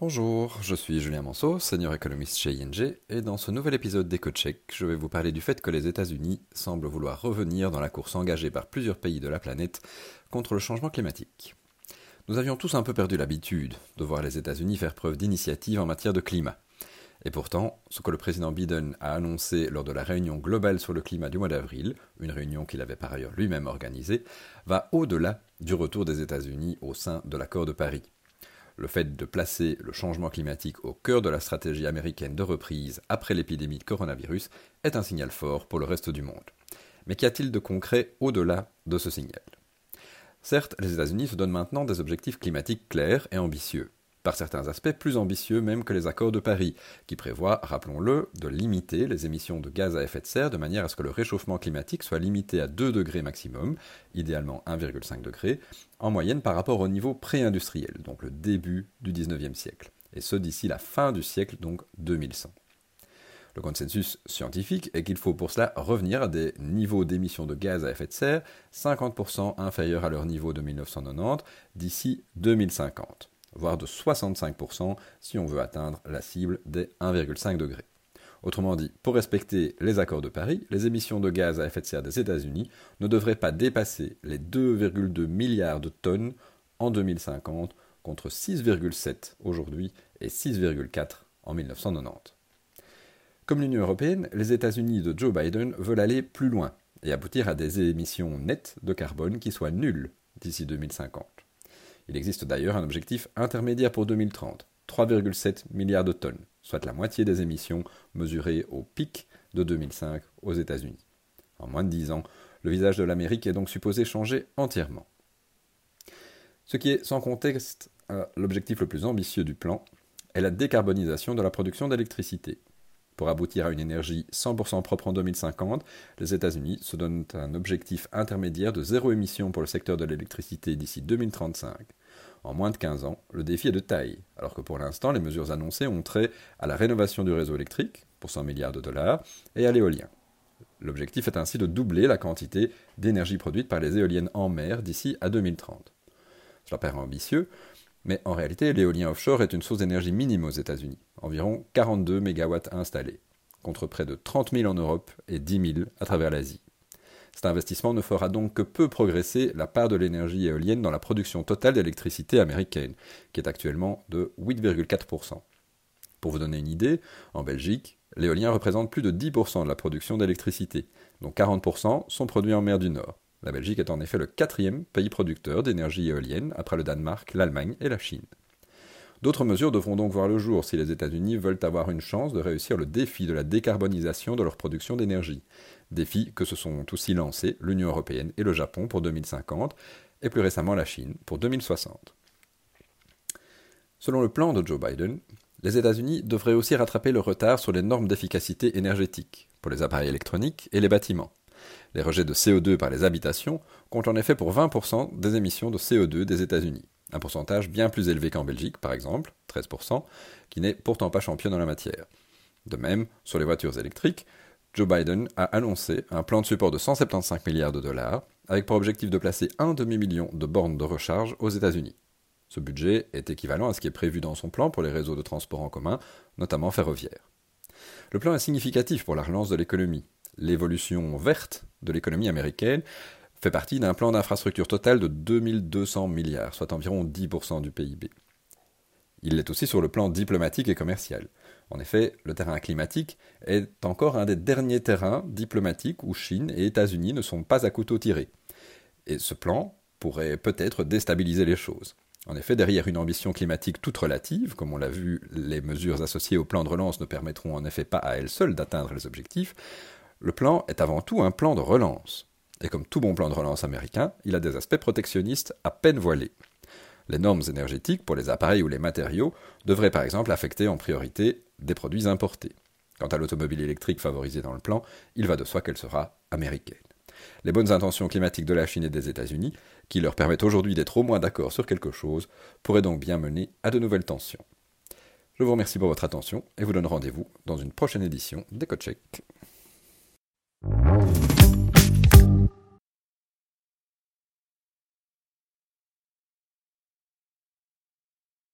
Bonjour, je suis Julien Manceau, senior économiste chez ING, et dans ce nouvel épisode d'EcoCheck, je vais vous parler du fait que les États-Unis semblent vouloir revenir dans la course engagée par plusieurs pays de la planète contre le changement climatique. Nous avions tous un peu perdu l'habitude de voir les États-Unis faire preuve d'initiative en matière de climat. Et pourtant, ce que le président Biden a annoncé lors de la réunion globale sur le climat du mois d'avril, une réunion qu'il avait par ailleurs lui-même organisée, va au-delà du retour des États-Unis au sein de l'accord de Paris. Le fait de placer le changement climatique au cœur de la stratégie américaine de reprise après l'épidémie de coronavirus est un signal fort pour le reste du monde. Mais qu'y a-t-il de concret au-delà de ce signal? Certes, les États-Unis se donnent maintenant des objectifs climatiques clairs et ambitieux par certains aspects plus ambitieux même que les accords de Paris, qui prévoient, rappelons-le, de limiter les émissions de gaz à effet de serre de manière à ce que le réchauffement climatique soit limité à 2 degrés maximum, idéalement 1,5 degré, en moyenne par rapport au niveau pré-industriel, donc le début du 19e siècle, et ce d'ici la fin du siècle, donc 2100. Le consensus scientifique est qu'il faut pour cela revenir à des niveaux d'émissions de gaz à effet de serre 50% inférieurs à leur niveau de 1990 d'ici 2050 voire de 65% si on veut atteindre la cible des 1,5 degrés. Autrement dit, pour respecter les accords de Paris, les émissions de gaz à effet de serre des États-Unis ne devraient pas dépasser les 2,2 milliards de tonnes en 2050 contre 6,7 aujourd'hui et 6,4 en 1990. Comme l'Union européenne, les États-Unis de Joe Biden veulent aller plus loin et aboutir à des émissions nettes de carbone qui soient nulles d'ici 2050. Il existe d'ailleurs un objectif intermédiaire pour 2030, 3,7 milliards de tonnes, soit la moitié des émissions mesurées au pic de 2005 aux États-Unis. En moins de 10 ans, le visage de l'Amérique est donc supposé changer entièrement. Ce qui est sans contexte euh, l'objectif le plus ambitieux du plan est la décarbonisation de la production d'électricité. Pour aboutir à une énergie 100% propre en 2050, les États-Unis se donnent un objectif intermédiaire de zéro émission pour le secteur de l'électricité d'ici 2035. En moins de 15 ans, le défi est de taille, alors que pour l'instant, les mesures annoncées ont trait à la rénovation du réseau électrique, pour 100 milliards de dollars, et à l'éolien. L'objectif est ainsi de doubler la quantité d'énergie produite par les éoliennes en mer d'ici à 2030. Cela paraît ambitieux, mais en réalité, l'éolien offshore est une source d'énergie minime aux États-Unis, environ 42 MW installés, contre près de 30 000 en Europe et 10 000 à travers l'Asie. Cet investissement ne fera donc que peu progresser la part de l'énergie éolienne dans la production totale d'électricité américaine, qui est actuellement de 8,4%. Pour vous donner une idée, en Belgique, l'éolien représente plus de 10% de la production d'électricité, dont 40% sont produits en mer du Nord. La Belgique est en effet le quatrième pays producteur d'énergie éolienne après le Danemark, l'Allemagne et la Chine. D'autres mesures devront donc voir le jour si les États-Unis veulent avoir une chance de réussir le défi de la décarbonisation de leur production d'énergie. Défi que se sont aussi lancés l'Union européenne et le Japon pour 2050, et plus récemment la Chine pour 2060. Selon le plan de Joe Biden, les États-Unis devraient aussi rattraper le retard sur les normes d'efficacité énergétique pour les appareils électroniques et les bâtiments. Les rejets de CO2 par les habitations comptent en effet pour 20% des émissions de CO2 des États-Unis un pourcentage bien plus élevé qu'en Belgique, par exemple, 13%, qui n'est pourtant pas champion dans la matière. De même, sur les voitures électriques, Joe Biden a annoncé un plan de support de 175 milliards de dollars, avec pour objectif de placer un demi-million de bornes de recharge aux États-Unis. Ce budget est équivalent à ce qui est prévu dans son plan pour les réseaux de transport en commun, notamment ferroviaires. Le plan est significatif pour la relance de l'économie. L'évolution verte de l'économie américaine fait partie d'un plan d'infrastructure total de 2200 milliards, soit environ 10% du PIB. Il l'est aussi sur le plan diplomatique et commercial. En effet, le terrain climatique est encore un des derniers terrains diplomatiques où Chine et États-Unis ne sont pas à couteau tiré. Et ce plan pourrait peut-être déstabiliser les choses. En effet, derrière une ambition climatique toute relative, comme on l'a vu, les mesures associées au plan de relance ne permettront en effet pas à elles seules d'atteindre les objectifs, le plan est avant tout un plan de relance. Et comme tout bon plan de relance américain, il a des aspects protectionnistes à peine voilés. Les normes énergétiques pour les appareils ou les matériaux devraient par exemple affecter en priorité des produits importés. Quant à l'automobile électrique favorisée dans le plan, il va de soi qu'elle sera américaine. Les bonnes intentions climatiques de la Chine et des États-Unis, qui leur permettent aujourd'hui d'être au moins d'accord sur quelque chose, pourraient donc bien mener à de nouvelles tensions. Je vous remercie pour votre attention et vous donne rendez-vous dans une prochaine édition d'EcoCheck.